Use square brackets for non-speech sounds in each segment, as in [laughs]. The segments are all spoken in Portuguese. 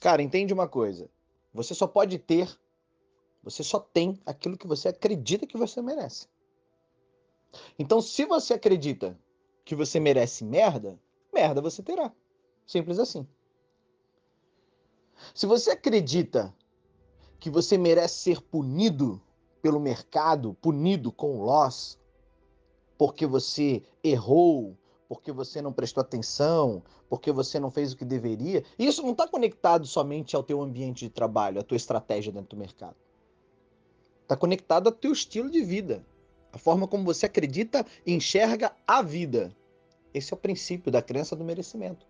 Cara, entende uma coisa. Você só pode ter, você só tem aquilo que você acredita que você merece. Então, se você acredita que você merece merda, merda você terá. Simples assim. Se você acredita que você merece ser punido pelo mercado, punido com loss, porque você errou, porque você não prestou atenção, porque você não fez o que deveria. Isso não está conectado somente ao teu ambiente de trabalho, à tua estratégia dentro do mercado. Está conectado ao teu estilo de vida, a forma como você acredita e enxerga a vida. Esse é o princípio da crença do merecimento.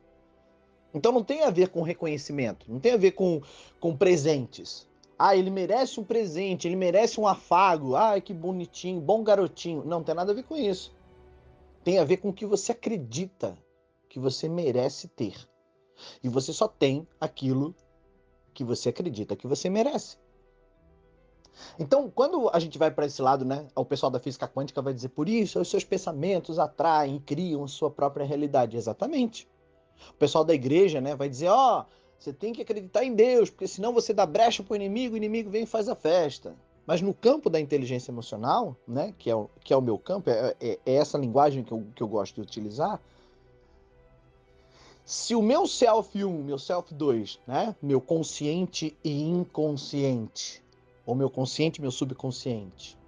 Então não tem a ver com reconhecimento, não tem a ver com, com presentes. Ah, ele merece um presente, ele merece um afago. Ah, que bonitinho, bom garotinho. Não, não tem nada a ver com isso tem a ver com o que você acredita que você merece ter. E você só tem aquilo que você acredita que você merece. Então, quando a gente vai para esse lado, né, o pessoal da física quântica vai dizer por isso, os seus pensamentos atraem criam sua própria realidade. Exatamente. O pessoal da igreja, né, vai dizer, ó, oh, você tem que acreditar em Deus, porque senão você dá brecha para o inimigo, o inimigo vem e faz a festa. Mas no campo da inteligência emocional, né, que, é o, que é o meu campo, é, é, é essa linguagem que eu, que eu gosto de utilizar. Se o meu self 1, meu self 2, né, meu consciente e inconsciente, ou meu consciente e meu subconsciente,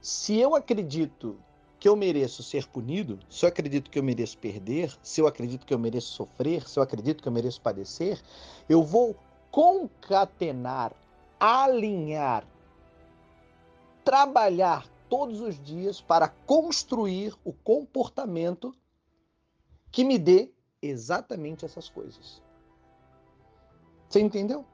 se eu acredito que eu mereço ser punido, se eu acredito que eu mereço perder, se eu acredito que eu mereço sofrer, se eu acredito que eu mereço padecer, eu vou concatenar, alinhar trabalhar todos os dias para construir o comportamento que me dê exatamente essas coisas. Você entendeu?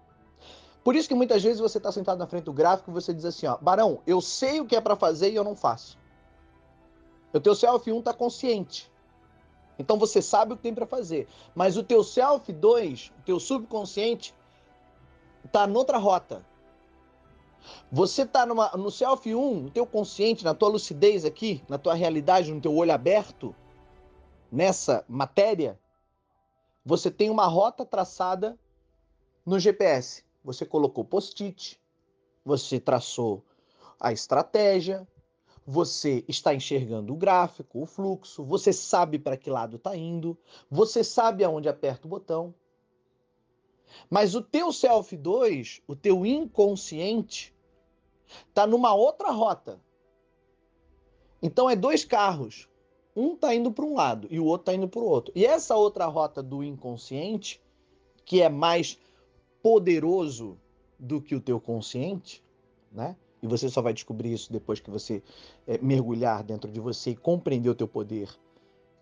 Por isso que muitas vezes você está sentado na frente do gráfico e você diz assim, ó, Barão, eu sei o que é para fazer e eu não faço. O teu self 1 está consciente. Então você sabe o que tem para fazer. Mas o teu self 2, o teu subconsciente, está noutra rota. Você está no self 1, no teu consciente, na tua lucidez aqui, na tua realidade, no teu olho aberto, nessa matéria, você tem uma rota traçada no GPS. Você colocou post-it, você traçou a estratégia, você está enxergando o gráfico, o fluxo, você sabe para que lado está indo, você sabe aonde aperta o botão. Mas o teu self 2, o teu inconsciente, está numa outra rota. Então é dois carros. Um está indo para um lado e o outro está indo para o outro. E essa outra rota do inconsciente, que é mais poderoso do que o teu consciente, né? E você só vai descobrir isso depois que você é, mergulhar dentro de você e compreender o teu poder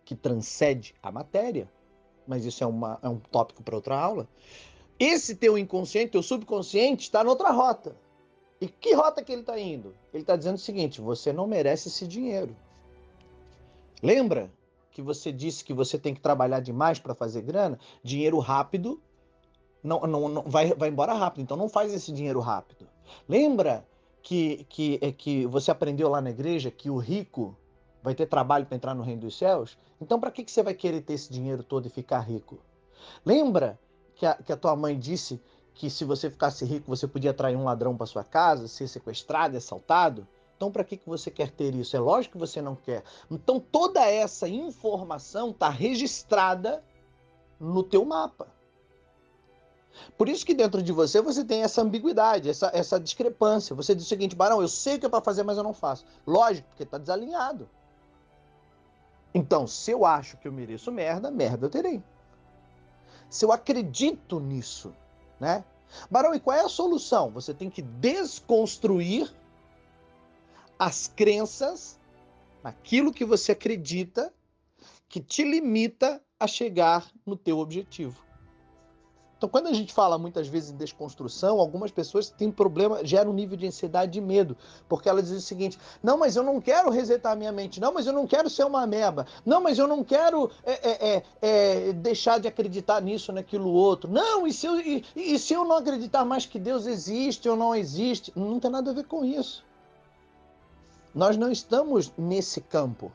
que transcende a matéria. Mas isso é, uma, é um tópico para outra aula. Esse teu inconsciente, teu subconsciente, está noutra rota. E que rota que ele está indo? Ele está dizendo o seguinte: você não merece esse dinheiro. Lembra que você disse que você tem que trabalhar demais para fazer grana? Dinheiro rápido não, não, não vai, vai embora rápido, então não faz esse dinheiro rápido. Lembra que, que, é que você aprendeu lá na igreja que o rico vai ter trabalho para entrar no reino dos céus? Então, para que, que você vai querer ter esse dinheiro todo e ficar rico? Lembra que a, que a tua mãe disse que se você ficasse rico você podia atrair um ladrão para sua casa, ser sequestrado, assaltado? Então, para que, que você quer ter isso? É lógico que você não quer. Então, toda essa informação está registrada no teu mapa. Por isso que dentro de você você tem essa ambiguidade, essa, essa discrepância. Você diz o seguinte, Barão, eu sei o que é para fazer, mas eu não faço. Lógico, porque está desalinhado. Então, se eu acho que eu mereço merda, merda eu terei. Se eu acredito nisso, né? Barão, e qual é a solução? Você tem que desconstruir as crenças naquilo que você acredita que te limita a chegar no teu objetivo. Então, quando a gente fala muitas vezes em desconstrução, algumas pessoas têm problema, geram um nível de ansiedade de medo, porque elas dizem o seguinte: não, mas eu não quero resetar a minha mente, não, mas eu não quero ser uma ameba, não, mas eu não quero é, é, é, é, deixar de acreditar nisso, naquilo outro, não, e se, eu, e, e se eu não acreditar mais que Deus existe ou não existe? Não tem nada a ver com isso. Nós não estamos nesse campo.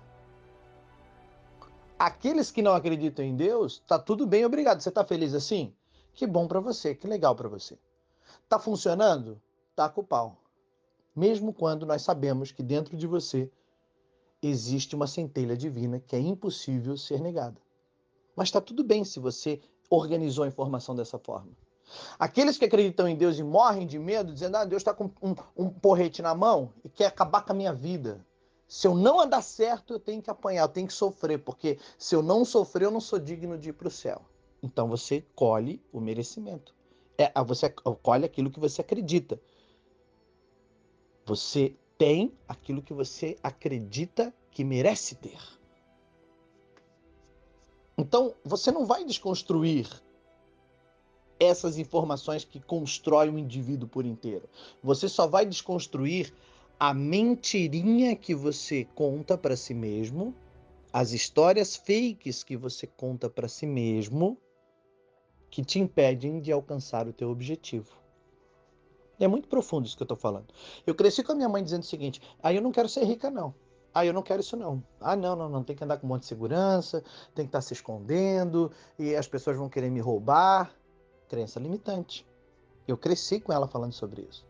Aqueles que não acreditam em Deus, tá tudo bem, obrigado. Você está feliz assim? Que bom para você, que legal para você. Tá funcionando? Tá com o pau. Mesmo quando nós sabemos que dentro de você existe uma centelha divina que é impossível ser negada. Mas está tudo bem se você organizou a informação dessa forma. Aqueles que acreditam em Deus e morrem de medo, dizendo: Ah, Deus está com um, um porrete na mão e quer acabar com a minha vida. Se eu não andar certo, eu tenho que apanhar, eu tenho que sofrer, porque se eu não sofrer, eu não sou digno de ir para o céu. Então você colhe o merecimento. É, você colhe aquilo que você acredita. Você tem aquilo que você acredita que merece ter. Então, você não vai desconstruir essas informações que constroem o indivíduo por inteiro. Você só vai desconstruir a mentirinha que você conta para si mesmo, as histórias fakes que você conta para si mesmo, que te impedem de alcançar o teu objetivo. É muito profundo isso que eu estou falando. Eu cresci com a minha mãe dizendo o seguinte: aí ah, eu não quero ser rica, não. Ah, eu não quero isso não. Ah, não, não, não. Tem que andar com um monte de segurança, tem que estar tá se escondendo, e as pessoas vão querer me roubar crença limitante. Eu cresci com ela falando sobre isso.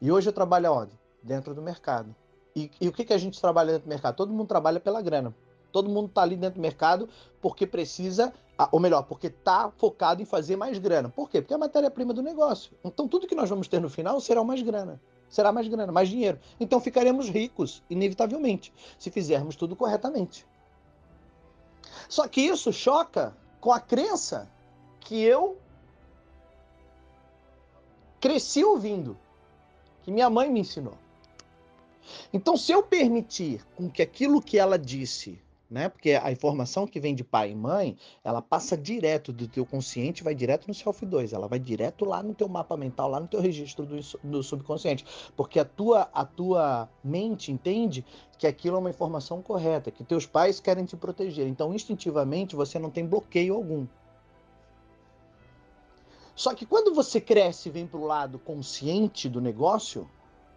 E hoje eu trabalho onde? Dentro do mercado. E, e o que, que a gente trabalha dentro do mercado? Todo mundo trabalha pela grana. Todo mundo está ali dentro do mercado porque precisa, ou melhor, porque está focado em fazer mais grana. Por quê? Porque é a matéria-prima do negócio. Então tudo que nós vamos ter no final será mais grana. Será mais grana, mais dinheiro. Então ficaremos ricos, inevitavelmente, se fizermos tudo corretamente. Só que isso choca com a crença que eu cresci ouvindo, que minha mãe me ensinou. Então, se eu permitir com que aquilo que ela disse, né, porque a informação que vem de pai e mãe, ela passa direto do teu consciente, vai direto no Self 2, ela vai direto lá no teu mapa mental, lá no teu registro do, do subconsciente, porque a tua, a tua mente entende que aquilo é uma informação correta, que teus pais querem te proteger. Então, instintivamente, você não tem bloqueio algum. Só que quando você cresce e vem para o lado consciente do negócio,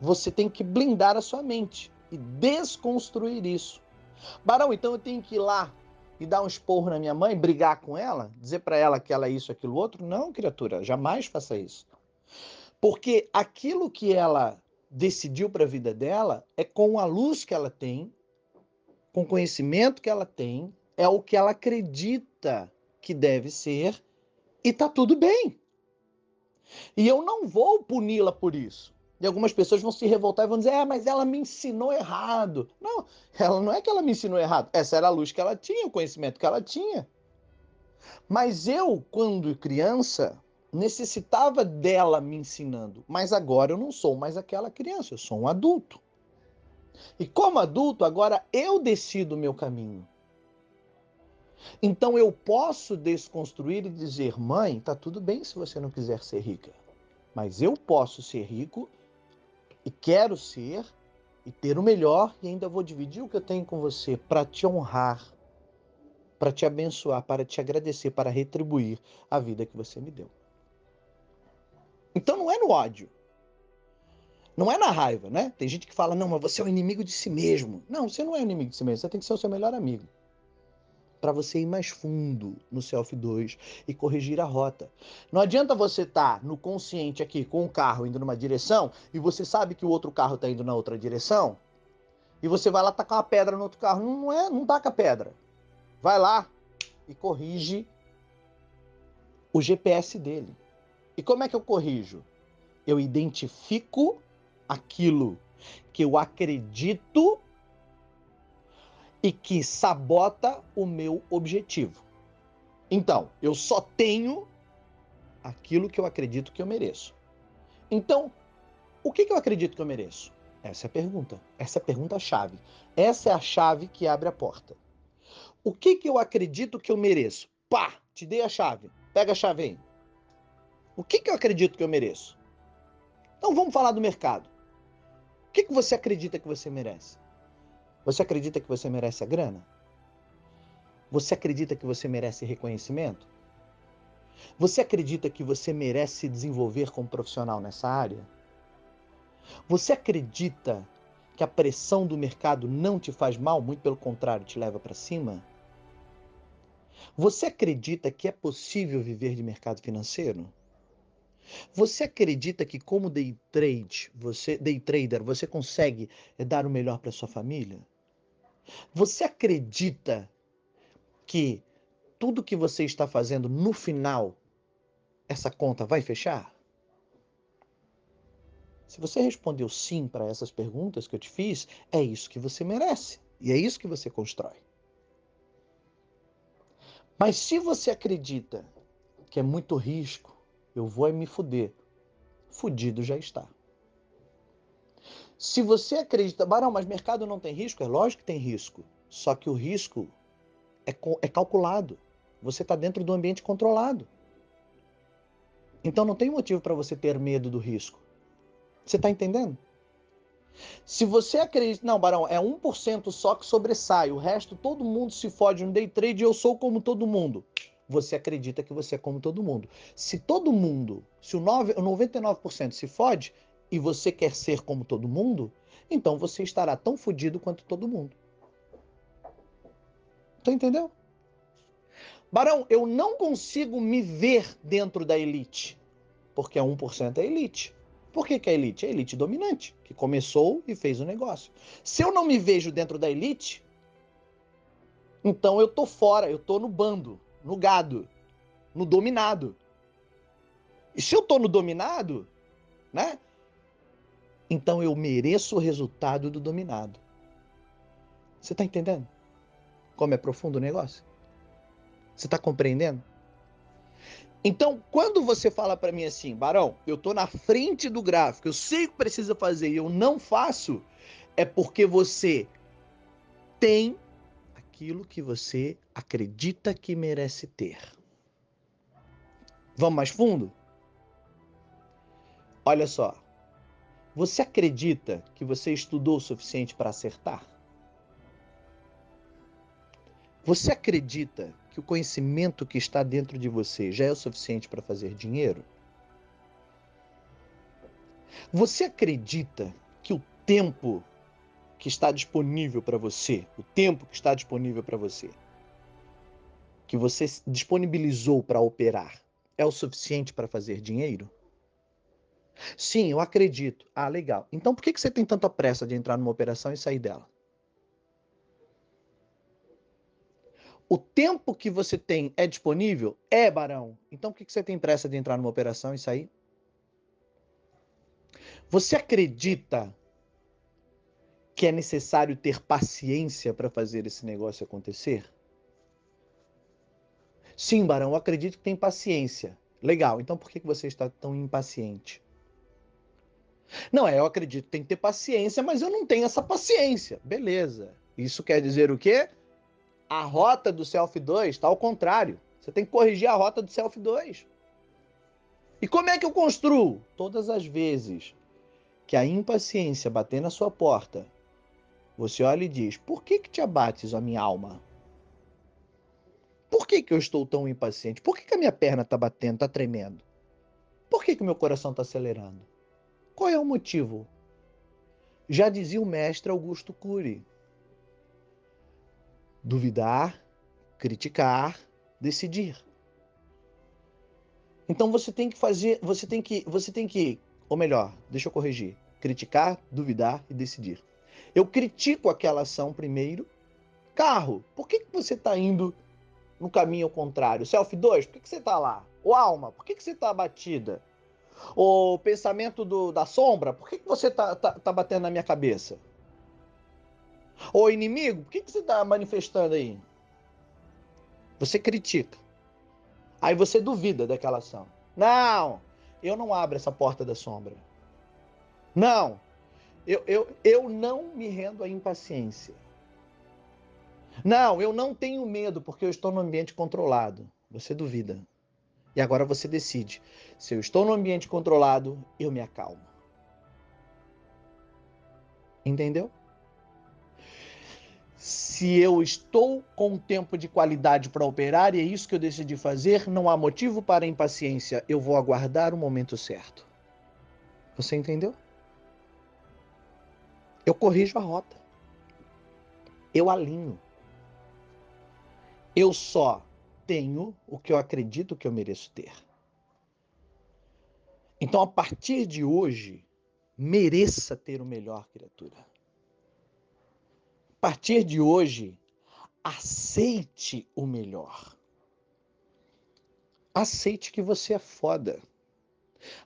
você tem que blindar a sua mente e desconstruir isso. Barão, então eu tenho que ir lá e dar um esporro na minha mãe, brigar com ela, dizer para ela que ela é isso, aquilo, outro? Não, criatura, jamais faça isso. Porque aquilo que ela decidiu para a vida dela é com a luz que ela tem, com o conhecimento que ela tem, é o que ela acredita que deve ser e tá tudo bem. E eu não vou puni-la por isso. E algumas pessoas vão se revoltar e vão dizer: é, mas ela me ensinou errado. Não, ela não é que ela me ensinou errado. Essa era a luz que ela tinha, o conhecimento que ela tinha. Mas eu, quando criança, necessitava dela me ensinando. Mas agora eu não sou mais aquela criança, eu sou um adulto. E como adulto, agora eu decido o meu caminho. Então eu posso desconstruir e dizer, mãe, tá tudo bem se você não quiser ser rica, mas eu posso ser rico e quero ser e ter o melhor e ainda vou dividir o que eu tenho com você para te honrar, para te abençoar, para te agradecer, para retribuir a vida que você me deu. Então não é no ódio. Não é na raiva, né? Tem gente que fala, não, mas você é o inimigo de si mesmo. Não, você não é inimigo de si mesmo, você tem que ser o seu melhor amigo para você ir mais fundo no Self 2 e corrigir a rota. Não adianta você estar tá no consciente aqui com o carro indo numa direção e você sabe que o outro carro está indo na outra direção e você vai lá tacar uma pedra no outro carro. Não é, não taca pedra. Vai lá e corrige o GPS dele. E como é que eu corrijo? Eu identifico aquilo que eu acredito e que sabota o meu objetivo. Então, eu só tenho aquilo que eu acredito que eu mereço. Então, o que, que eu acredito que eu mereço? Essa é a pergunta. Essa é a pergunta-chave. Essa é a chave que abre a porta. O que, que eu acredito que eu mereço? Pá, te dei a chave. Pega a chave aí. O que, que eu acredito que eu mereço? Então vamos falar do mercado. O que, que você acredita que você merece? Você acredita que você merece a grana? Você acredita que você merece reconhecimento? Você acredita que você merece se desenvolver como profissional nessa área? Você acredita que a pressão do mercado não te faz mal, muito pelo contrário, te leva para cima? Você acredita que é possível viver de mercado financeiro? Você acredita que como day trade, você day trader, você consegue eh, dar o melhor para sua família? Você acredita que tudo que você está fazendo no final essa conta vai fechar? Se você respondeu sim para essas perguntas que eu te fiz, é isso que você merece e é isso que você constrói. Mas se você acredita que é muito risco, eu vou me fuder, fudido já está. Se você acredita, Barão, mas mercado não tem risco? É lógico que tem risco. Só que o risco é, é calculado. Você está dentro do ambiente controlado. Então não tem motivo para você ter medo do risco. Você está entendendo? Se você acredita, não, Barão, é 1% só que sobressai, o resto todo mundo se fode no day trade eu sou como todo mundo. Você acredita que você é como todo mundo. Se todo mundo, se o 9, 99% se fode e você quer ser como todo mundo, então você estará tão fodido quanto todo mundo. Tu entendeu? Barão, eu não consigo me ver dentro da elite, porque a 1% é elite. Por que, que é elite? É elite dominante, que começou e fez o negócio. Se eu não me vejo dentro da elite, então eu tô fora, eu tô no bando, no gado, no dominado. E se eu tô no dominado, né? Então eu mereço o resultado do dominado. Você tá entendendo? Como é profundo o negócio? Você tá compreendendo? Então, quando você fala para mim assim, Barão, eu tô na frente do gráfico, eu sei o que precisa fazer e eu não faço, é porque você tem aquilo que você acredita que merece ter. Vamos mais fundo? Olha só. Você acredita que você estudou o suficiente para acertar? Você acredita que o conhecimento que está dentro de você já é o suficiente para fazer dinheiro? Você acredita que o tempo que está disponível para você, o tempo que está disponível para você, que você disponibilizou para operar, é o suficiente para fazer dinheiro? Sim, eu acredito. Ah, legal. Então por que você tem tanta pressa de entrar numa operação e sair dela? O tempo que você tem é disponível? É, Barão. Então por que você tem pressa de entrar numa operação e sair? Você acredita que é necessário ter paciência para fazer esse negócio acontecer? Sim, Barão, eu acredito que tem paciência. Legal, então por que você está tão impaciente? Não, é, eu acredito tem que ter paciência, mas eu não tenho essa paciência. Beleza. Isso quer dizer o quê? A rota do Self 2 está ao contrário. Você tem que corrigir a rota do Self 2. E como é que eu construo? Todas as vezes que a impaciência bater na sua porta, você olha e diz: Por que, que te abates, a minha alma? Por que, que eu estou tão impaciente? Por que, que a minha perna está batendo, está tremendo? Por que, que o meu coração está acelerando? Qual é o motivo? Já dizia o mestre Augusto Cury: duvidar, criticar, decidir. Então você tem que fazer, você tem que, você tem que, ou melhor, deixa eu corrigir, criticar, duvidar e decidir. Eu critico aquela ação primeiro. Carro, por que, que você está indo no caminho contrário? Self 2, por que, que você está lá? O alma, por que, que você está abatida? O pensamento do, da sombra, por que, que você está tá, tá batendo na minha cabeça? Ô inimigo, por que, que você está manifestando aí? Você critica. Aí você duvida daquela ação. Não, eu não abro essa porta da sombra. Não, eu, eu, eu não me rendo à impaciência. Não, eu não tenho medo porque eu estou no ambiente controlado. Você duvida. E agora você decide. Se eu estou no ambiente controlado, eu me acalmo. Entendeu? Se eu estou com tempo de qualidade para operar e é isso que eu decidi fazer, não há motivo para impaciência. Eu vou aguardar o momento certo. Você entendeu? Eu corrijo a rota. Eu alinho. Eu só tenho o que eu acredito que eu mereço ter. Então, a partir de hoje, mereça ter o melhor, criatura. A partir de hoje, aceite o melhor. Aceite que você é foda.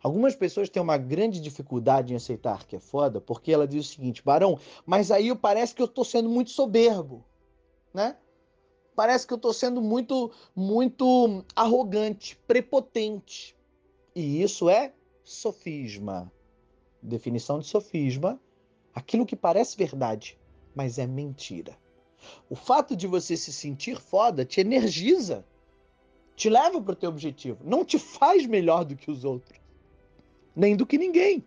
Algumas pessoas têm uma grande dificuldade em aceitar que é foda, porque ela diz o seguinte, Barão, mas aí parece que eu estou sendo muito soberbo, né? Parece que eu estou sendo muito, muito arrogante, prepotente. E isso é sofisma. Definição de sofisma: aquilo que parece verdade, mas é mentira. O fato de você se sentir foda te energiza, te leva para o teu objetivo, não te faz melhor do que os outros, nem do que ninguém.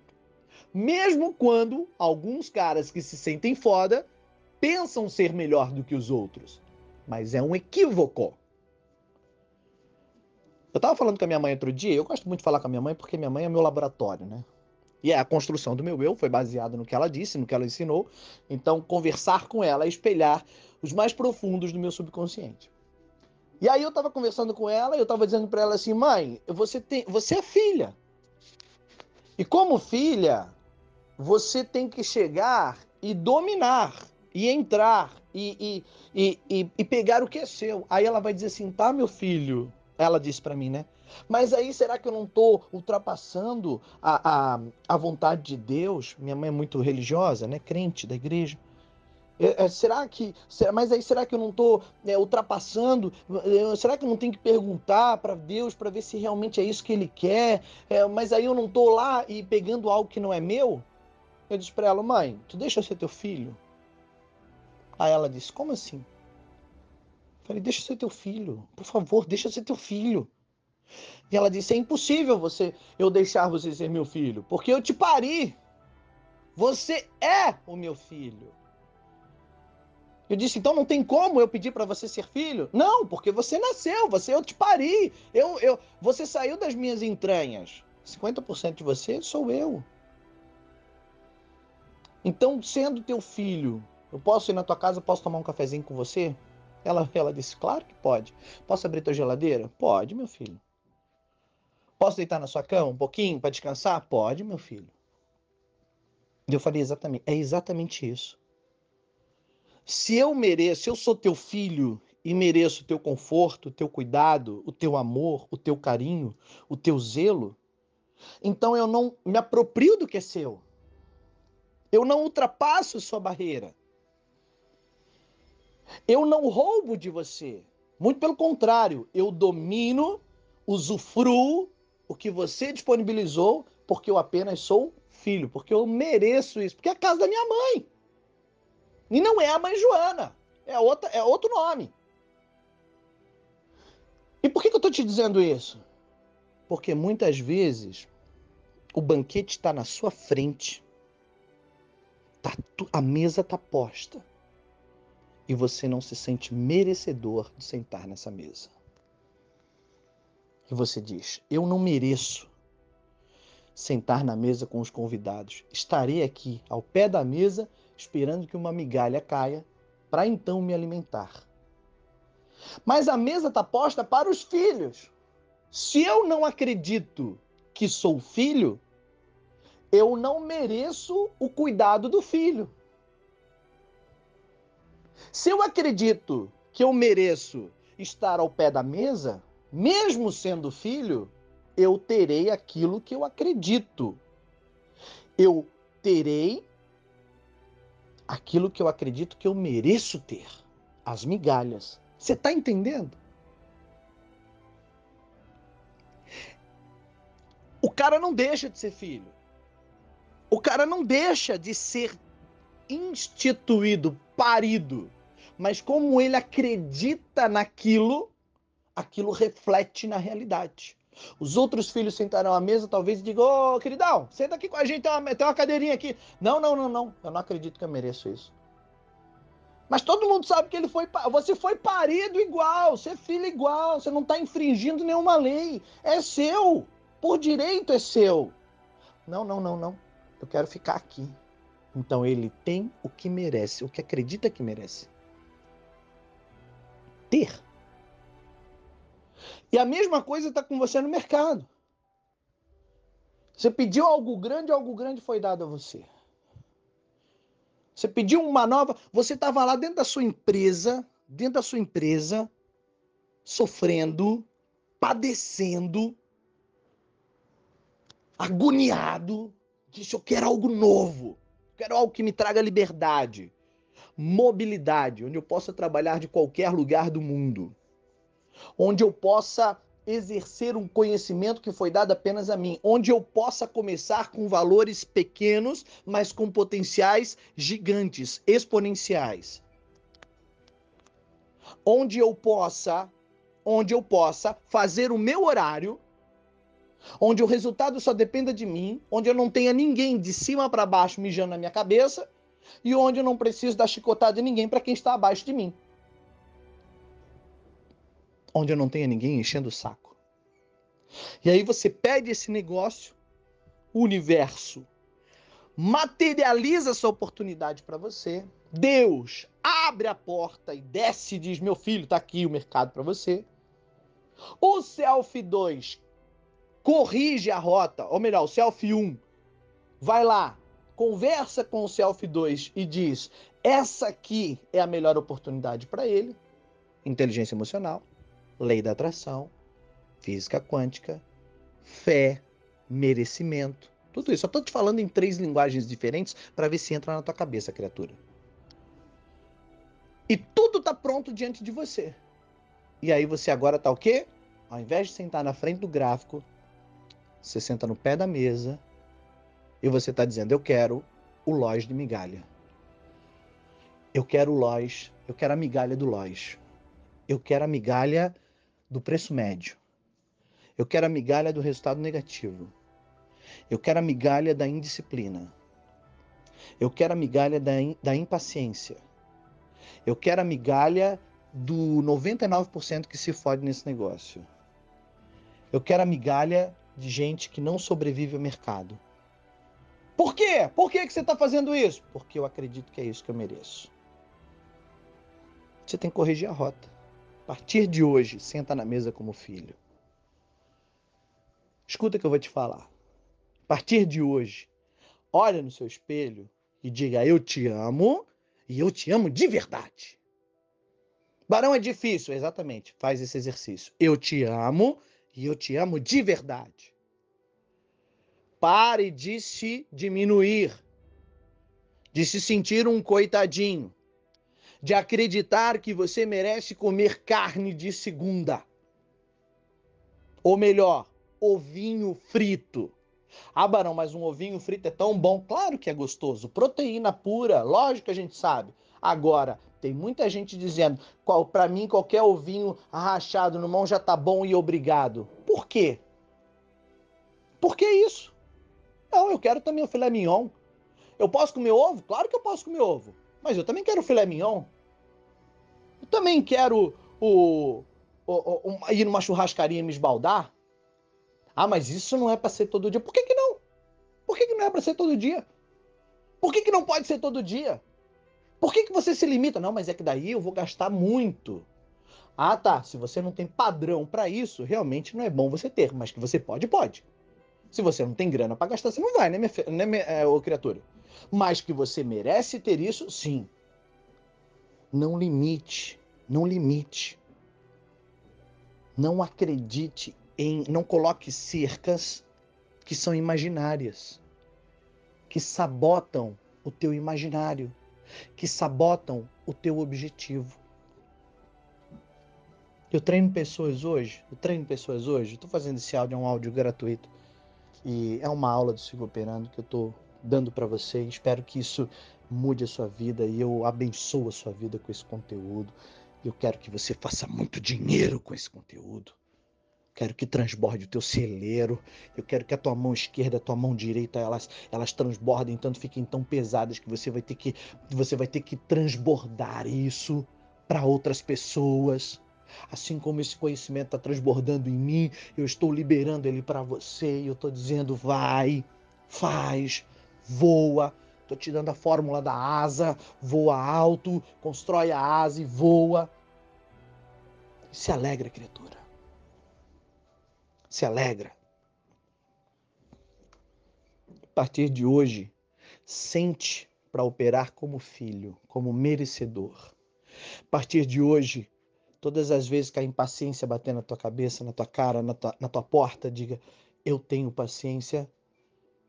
Mesmo quando alguns caras que se sentem foda pensam ser melhor do que os outros, mas é um equívoco. Eu tava falando com a minha mãe outro dia, eu gosto muito de falar com a minha mãe porque minha mãe é meu laboratório, né? E a construção do meu eu foi baseada no que ela disse, no que ela ensinou. Então, conversar com ela é espelhar os mais profundos do meu subconsciente. E aí eu tava conversando com ela e eu tava dizendo para ela assim: "Mãe, você tem, você é filha. E como filha, você tem que chegar e dominar e entrar e, e, e, e, pegar o que é seu. Aí ela vai dizer assim: tá, meu filho, ela disse para mim, né? Mas aí será que eu não estou ultrapassando a, a, a vontade de Deus? Minha mãe é muito religiosa, né? Crente da igreja. É, é, será que. Mas aí será que eu não estou é, ultrapassando? Será que eu não tenho que perguntar para Deus para ver se realmente é isso que Ele quer? É, mas aí eu não estou lá e pegando algo que não é meu? Eu disse para ela, mãe, tu deixa eu ser teu filho? Aí ela disse, como assim? Falei, deixa eu ser teu filho, por favor, deixa eu ser teu filho. E ela disse, é impossível você eu deixar você ser meu filho, porque eu te pari. Você é o meu filho. Eu disse, então não tem como eu pedir para você ser filho? Não, porque você nasceu, você eu te pari. Eu, eu, você saiu das minhas entranhas. 50% de você sou eu. Então, sendo teu filho, eu posso ir na tua casa, posso tomar um cafezinho com você? Ela, ela disse, claro que pode. Posso abrir tua geladeira? Pode, meu filho. Posso deitar na sua cama um pouquinho para descansar? Pode, meu filho. E eu falei exatamente, é exatamente isso. Se eu mereço, se eu sou teu filho e mereço o teu conforto, o teu cuidado, o teu amor, o teu carinho, o teu zelo, então eu não me aproprio do que é seu. Eu não ultrapasso sua barreira. Eu não roubo de você. Muito pelo contrário, eu domino, usufruo o que você disponibilizou, porque eu apenas sou filho, porque eu mereço isso, porque é a casa da minha mãe. E não é a mãe Joana, é, outra, é outro nome. E por que, que eu estou te dizendo isso? Porque muitas vezes o banquete está na sua frente, tá, a mesa está posta e você não se sente merecedor de sentar nessa mesa. E você diz: Eu não mereço sentar na mesa com os convidados. Estarei aqui ao pé da mesa esperando que uma migalha caia para então me alimentar. Mas a mesa está posta para os filhos. Se eu não acredito que sou filho, eu não mereço o cuidado do filho. Se eu acredito que eu mereço estar ao pé da mesa, mesmo sendo filho, eu terei aquilo que eu acredito. Eu terei aquilo que eu acredito que eu mereço ter, as migalhas. Você está entendendo? O cara não deixa de ser filho. O cara não deixa de ser instituído, parido. Mas como ele acredita naquilo, aquilo reflete na realidade. Os outros filhos sentarão à mesa, talvez e digam: Ô, oh, queridão, senta aqui com a gente, tem uma, tem uma cadeirinha aqui. Não, não, não, não. Eu não acredito que eu mereço isso. Mas todo mundo sabe que ele foi. Você foi parido igual, você é filho igual, você não está infringindo nenhuma lei. É seu. Por direito é seu. Não, não, não, não. Eu quero ficar aqui. Então ele tem o que merece, o que acredita que merece. Ter. E a mesma coisa está com você no mercado. Você pediu algo grande, algo grande foi dado a você. Você pediu uma nova, você estava lá dentro da sua empresa, dentro da sua empresa, sofrendo, padecendo, agoniado, disse: Eu quero algo novo, quero algo que me traga liberdade, mobilidade, onde eu possa trabalhar de qualquer lugar do mundo, onde eu possa exercer um conhecimento que foi dado apenas a mim, onde eu possa começar com valores pequenos, mas com potenciais gigantes, exponenciais. Onde eu possa, onde eu possa fazer o meu horário onde o resultado só dependa de mim, onde eu não tenha ninguém de cima para baixo mijando na minha cabeça e onde eu não preciso dar chicotada de ninguém para quem está abaixo de mim. Onde eu não tenha ninguém enchendo o saco. E aí você pede esse negócio, o universo materializa essa oportunidade para você. Deus abre a porta e desce e diz: Meu filho, tá aqui o mercado para você. O Self 2 corrige a rota, ou melhor, o Self 1 vai lá, conversa com o Self 2 e diz: essa aqui é a melhor oportunidade para ele. Inteligência emocional, lei da atração, física quântica, fé, merecimento. Tudo isso. Eu estou te falando em três linguagens diferentes para ver se entra na tua cabeça, criatura. E tudo está pronto diante de você. E aí você agora está o quê? Ao invés de sentar na frente do gráfico, você senta no pé da mesa e você está dizendo: Eu quero o loja de migalha. Eu quero o loja, eu quero a migalha do loja. Eu quero a migalha do preço médio. Eu quero a migalha do resultado negativo. Eu quero a migalha da indisciplina. Eu quero a migalha da, in, da impaciência. Eu quero a migalha do 99% que se fode nesse negócio. Eu quero a migalha de gente que não sobrevive ao mercado. Por quê? Por que, que você está fazendo isso? Porque eu acredito que é isso que eu mereço. Você tem que corrigir a rota. A partir de hoje, senta na mesa como filho. Escuta o que eu vou te falar. A partir de hoje, olha no seu espelho e diga: Eu te amo e eu te amo de verdade. Barão é difícil, exatamente. Faz esse exercício. Eu te amo e eu te amo de verdade. Pare de se diminuir, de se sentir um coitadinho, de acreditar que você merece comer carne de segunda. Ou melhor, ovinho frito. Ah, Barão, mas um ovinho frito é tão bom. Claro que é gostoso. Proteína pura, lógico que a gente sabe. Agora, tem muita gente dizendo, para mim qualquer ovinho rachado no mão já tá bom e obrigado. Por quê? Por que isso? Não, eu quero também o filé mignon. Eu posso comer ovo? Claro que eu posso comer ovo. Mas eu também quero o filé mignon. Eu também quero o, o, o, o ir numa churrascaria e me esbaldar. Ah, mas isso não é para ser todo dia. Por que, que não? Por que, que não é para ser todo dia? Por que, que não pode ser todo dia? Por que, que você se limita? Não, mas é que daí eu vou gastar muito. Ah, tá. Se você não tem padrão para isso, realmente não é bom você ter, mas que você pode, pode. Se você não tem grana para gastar, você não vai, né, minha, né, minha é, ô, criatura? Mas que você merece ter isso, sim. Não limite, não limite. Não acredite em, não coloque cercas que são imaginárias, que sabotam o teu imaginário que sabotam o teu objetivo. Eu treino pessoas hoje, eu treino pessoas hoje, estou fazendo esse áudio, é um áudio gratuito. E é uma aula do Sigo Operando que eu estou dando para você. Espero que isso mude a sua vida e eu abençoo a sua vida com esse conteúdo. Eu quero que você faça muito dinheiro com esse conteúdo. Quero que transborde o teu celeiro. Eu quero que a tua mão esquerda, a tua mão direita, elas, elas transbordem tanto, fiquem tão pesadas que você vai ter que, você vai ter que transbordar isso para outras pessoas. Assim como esse conhecimento está transbordando em mim, eu estou liberando ele para você e eu estou dizendo: vai, faz, voa. Estou te dando a fórmula da asa, voa alto, constrói a asa e voa. Se alegra, criatura. Se alegra. A partir de hoje, sente para operar como filho, como merecedor. A partir de hoje, todas as vezes que a impaciência bater na tua cabeça, na tua cara, na tua, na tua porta, diga: Eu tenho paciência,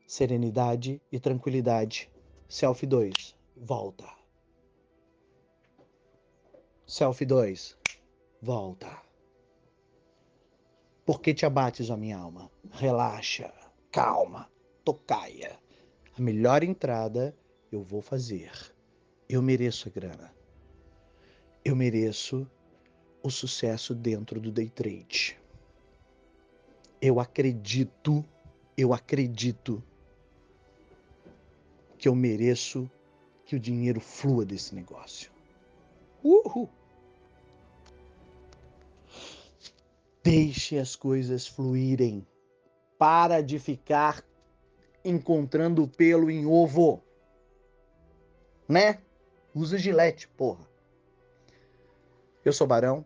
serenidade e tranquilidade. Selfie 2, volta. Selfie 2, volta. Por que te abates, a minha alma? Relaxa, calma, tocaia. A melhor entrada eu vou fazer. Eu mereço a grana. Eu mereço o sucesso dentro do day trade. Eu acredito, eu acredito que eu mereço que o dinheiro flua desse negócio. Uhul! Deixe as coisas fluírem. Para de ficar encontrando pelo em ovo. Né? Usa gilete, porra. Eu sou Barão.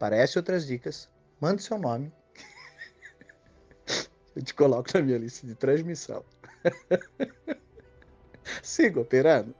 Parece outras dicas. Mande seu nome. [laughs] Eu te coloco na minha lista de transmissão. [laughs] Siga operando.